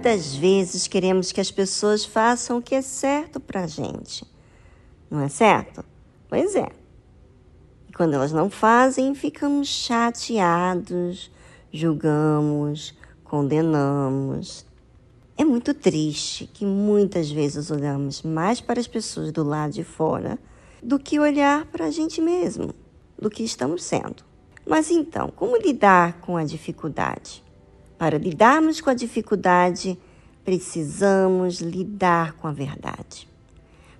Quantas vezes queremos que as pessoas façam o que é certo para a gente? Não é certo? Pois é. E quando elas não fazem, ficamos chateados, julgamos, condenamos. É muito triste que muitas vezes olhamos mais para as pessoas do lado de fora do que olhar para a gente mesmo, do que estamos sendo. Mas então, como lidar com a dificuldade? Para lidarmos com a dificuldade, precisamos lidar com a verdade.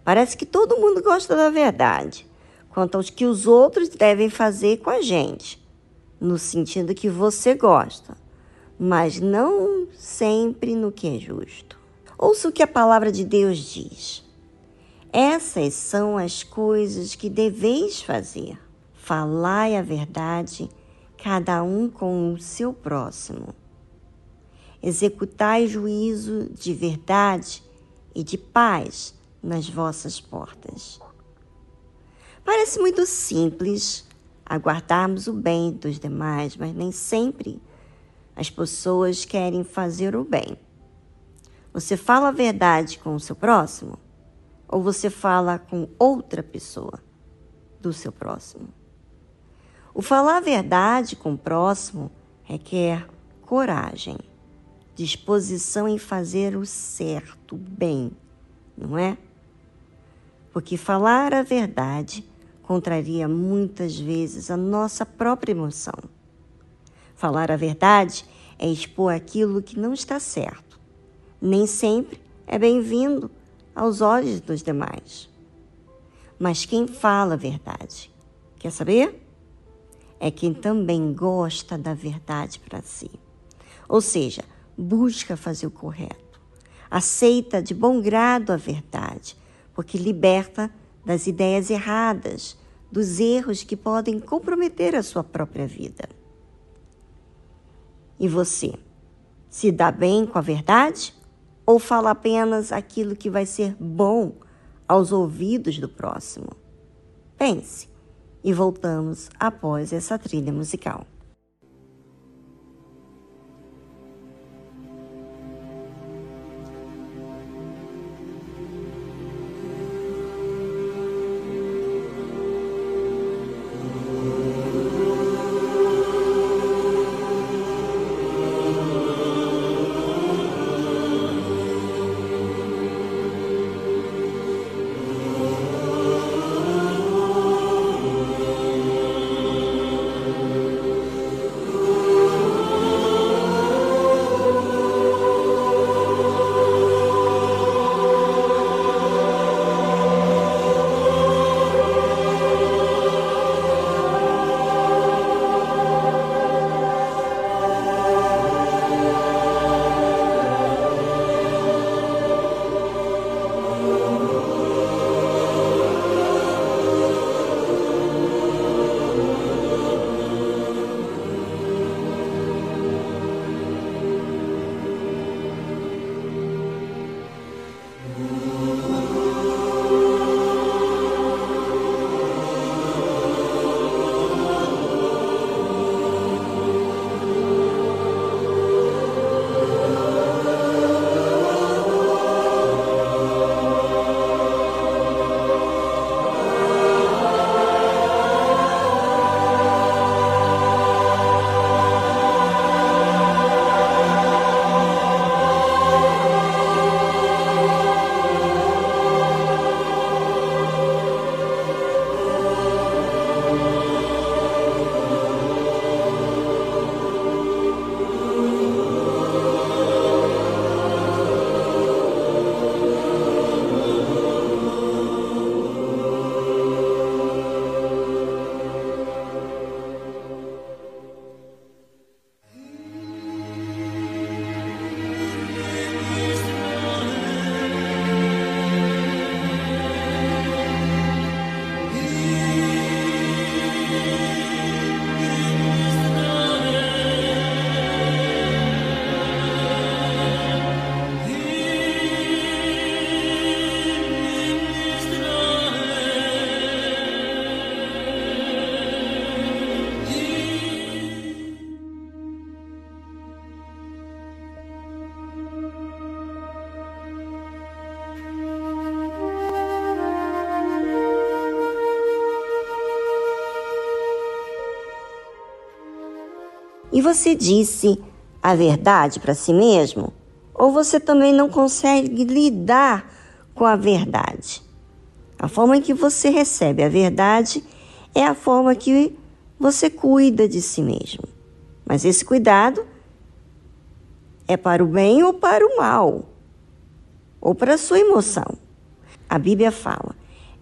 Parece que todo mundo gosta da verdade, quanto aos que os outros devem fazer com a gente, no sentido que você gosta, mas não sempre no que é justo. Ouça o que a palavra de Deus diz. Essas são as coisas que deveis fazer. Falai a verdade, cada um com o seu próximo executai juízo de verdade e de paz nas vossas portas. Parece muito simples aguardarmos o bem dos demais, mas nem sempre as pessoas querem fazer o bem. Você fala a verdade com o seu próximo ou você fala com outra pessoa do seu próximo? O falar a verdade com o próximo requer coragem disposição em fazer o certo, bem, não é? Porque falar a verdade contraria muitas vezes a nossa própria emoção. Falar a verdade é expor aquilo que não está certo. Nem sempre é bem-vindo aos olhos dos demais. Mas quem fala a verdade, quer saber? É quem também gosta da verdade para si. Ou seja, busca fazer o correto. Aceita de bom grado a verdade, porque liberta das ideias erradas, dos erros que podem comprometer a sua própria vida. E você? Se dá bem com a verdade? Ou fala apenas aquilo que vai ser bom aos ouvidos do próximo? Pense e voltamos após essa trilha musical. E você disse a verdade para si mesmo? Ou você também não consegue lidar com a verdade? A forma em que você recebe a verdade é a forma que você cuida de si mesmo. Mas esse cuidado é para o bem ou para o mal, ou para a sua emoção. A Bíblia fala: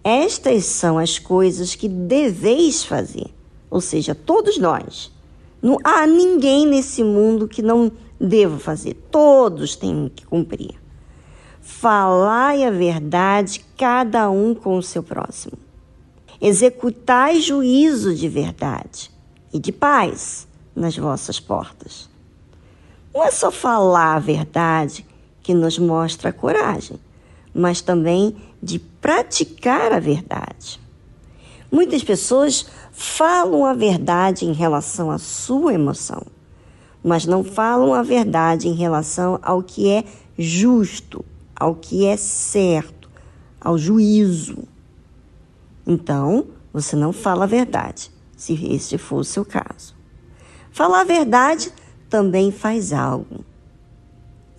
estas são as coisas que deveis fazer, ou seja, todos nós. Não há ninguém nesse mundo que não deva fazer, todos têm que cumprir. Falai a verdade, cada um com o seu próximo. Executai juízo de verdade e de paz nas vossas portas. Não é só falar a verdade que nos mostra a coragem, mas também de praticar a verdade. Muitas pessoas falam a verdade em relação à sua emoção, mas não falam a verdade em relação ao que é justo, ao que é certo, ao juízo. Então, você não fala a verdade, se este for o seu caso. Falar a verdade também faz algo.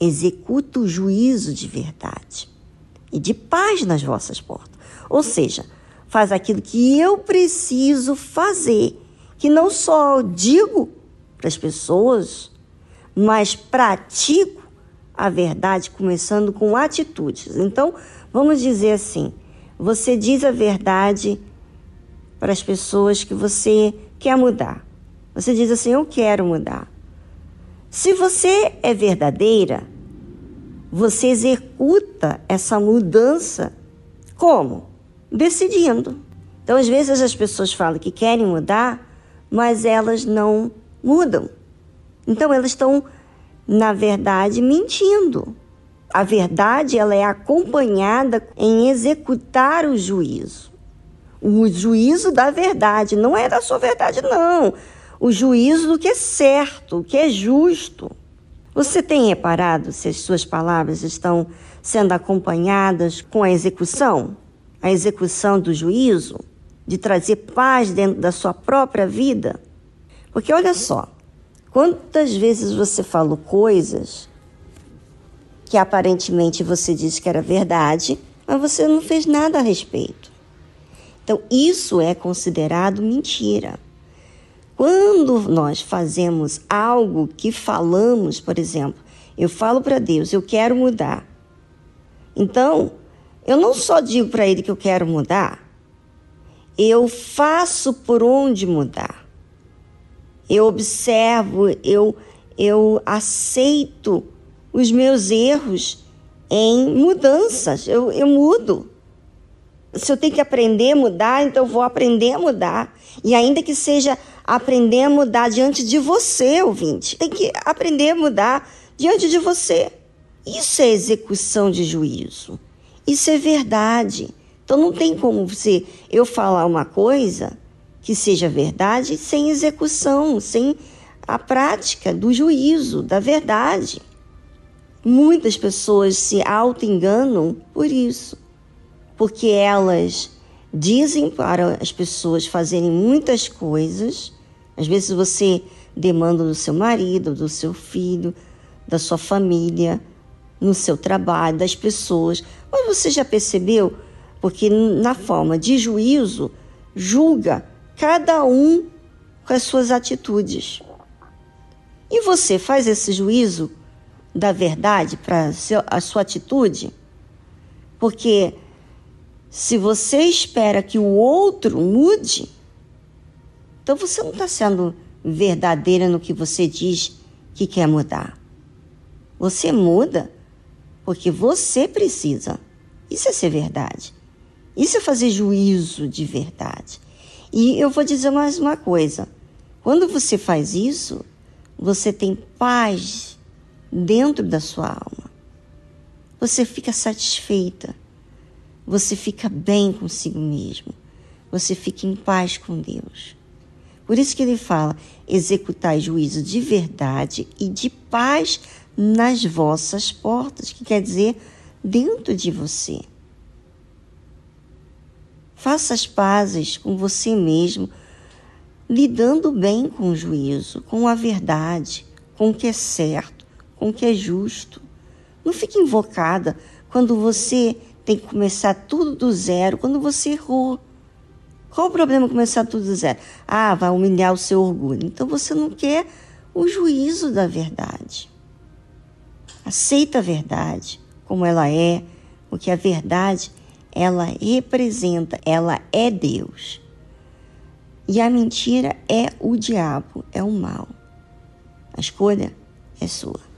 Executa o juízo de verdade e de paz nas vossas portas. Ou seja, faz aquilo que eu preciso fazer, que não só digo para as pessoas, mas pratico a verdade, começando com atitudes. Então, vamos dizer assim: você diz a verdade para as pessoas que você quer mudar. Você diz assim: Eu quero mudar. Se você é verdadeira, você executa essa mudança como? Decidindo. Então, às vezes as pessoas falam que querem mudar, mas elas não mudam. Então, elas estão, na verdade, mentindo. A verdade ela é acompanhada em executar o juízo. O juízo da verdade, não é da sua verdade, não o juízo do que é certo, o que é justo. Você tem reparado se as suas palavras estão sendo acompanhadas com a execução? A execução do juízo? De trazer paz dentro da sua própria vida? Porque olha só, quantas vezes você falou coisas que aparentemente você disse que era verdade, mas você não fez nada a respeito. Então, isso é considerado mentira. Quando nós fazemos algo que falamos, por exemplo, eu falo para Deus, eu quero mudar. Então, eu não só digo para Ele que eu quero mudar, eu faço por onde mudar. Eu observo, eu, eu aceito os meus erros em mudanças. Eu, eu mudo. Se eu tenho que aprender a mudar, então eu vou aprender a mudar. E ainda que seja aprender a mudar diante de você, ouvinte. Tem que aprender a mudar diante de você. Isso é execução de juízo. Isso é verdade. Então não tem como você eu falar uma coisa que seja verdade sem execução, sem a prática do juízo, da verdade. Muitas pessoas se auto-enganam por isso, porque elas dizem para as pessoas fazerem muitas coisas às vezes você demanda do seu marido, do seu filho, da sua família, no seu trabalho, das pessoas. Mas você já percebeu? Porque na forma de juízo, julga cada um com as suas atitudes. E você faz esse juízo da verdade para a sua atitude? Porque se você espera que o outro mude, então você não está sendo verdadeira no que você diz que quer mudar. Você muda porque você precisa. Isso é ser verdade. Isso é fazer juízo de verdade. E eu vou dizer mais uma coisa: quando você faz isso, você tem paz dentro da sua alma. Você fica satisfeita. Você fica bem consigo mesmo. Você fica em paz com Deus. Por isso que ele fala: executai juízo de verdade e de paz nas vossas portas, que quer dizer dentro de você. Faça as pazes com você mesmo. lidando bem com o juízo, com a verdade, com o que é certo, com o que é justo. Não fique invocada quando você tem que começar tudo do zero, quando você errou. Qual o problema começar tudo do zero? Ah, vai humilhar o seu orgulho. Então você não quer o juízo da verdade. Aceita a verdade como ela é, porque a verdade ela representa, ela é Deus. E a mentira é o diabo, é o mal. A escolha é sua.